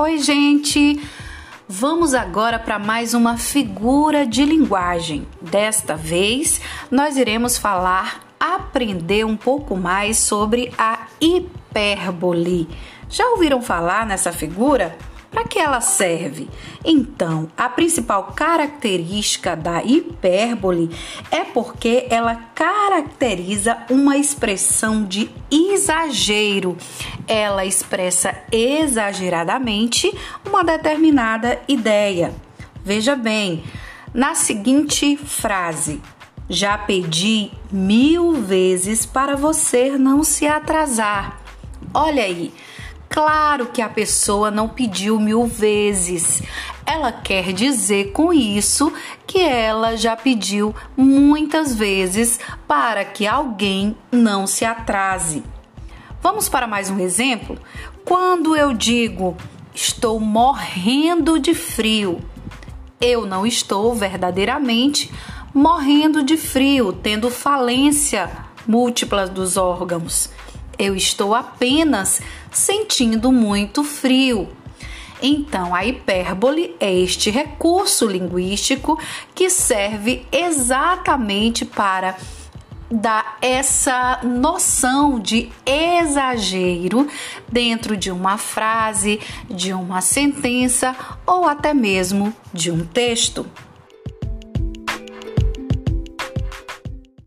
Oi, gente! Vamos agora para mais uma figura de linguagem. Desta vez, nós iremos falar, aprender um pouco mais sobre a hipérbole. Já ouviram falar nessa figura? Para que ela serve? Então, a principal característica da hipérbole é porque ela caracteriza uma expressão de exagero. Ela expressa exageradamente uma determinada ideia. Veja bem, na seguinte frase: Já pedi mil vezes para você não se atrasar. Olha aí Claro que a pessoa não pediu mil vezes. Ela quer dizer com isso que ela já pediu muitas vezes para que alguém não se atrase. Vamos para mais um exemplo? Quando eu digo estou morrendo de frio, eu não estou verdadeiramente morrendo de frio, tendo falência múltipla dos órgãos. Eu estou apenas sentindo muito frio. Então, a hipérbole é este recurso linguístico que serve exatamente para dar essa noção de exagero dentro de uma frase, de uma sentença ou até mesmo de um texto.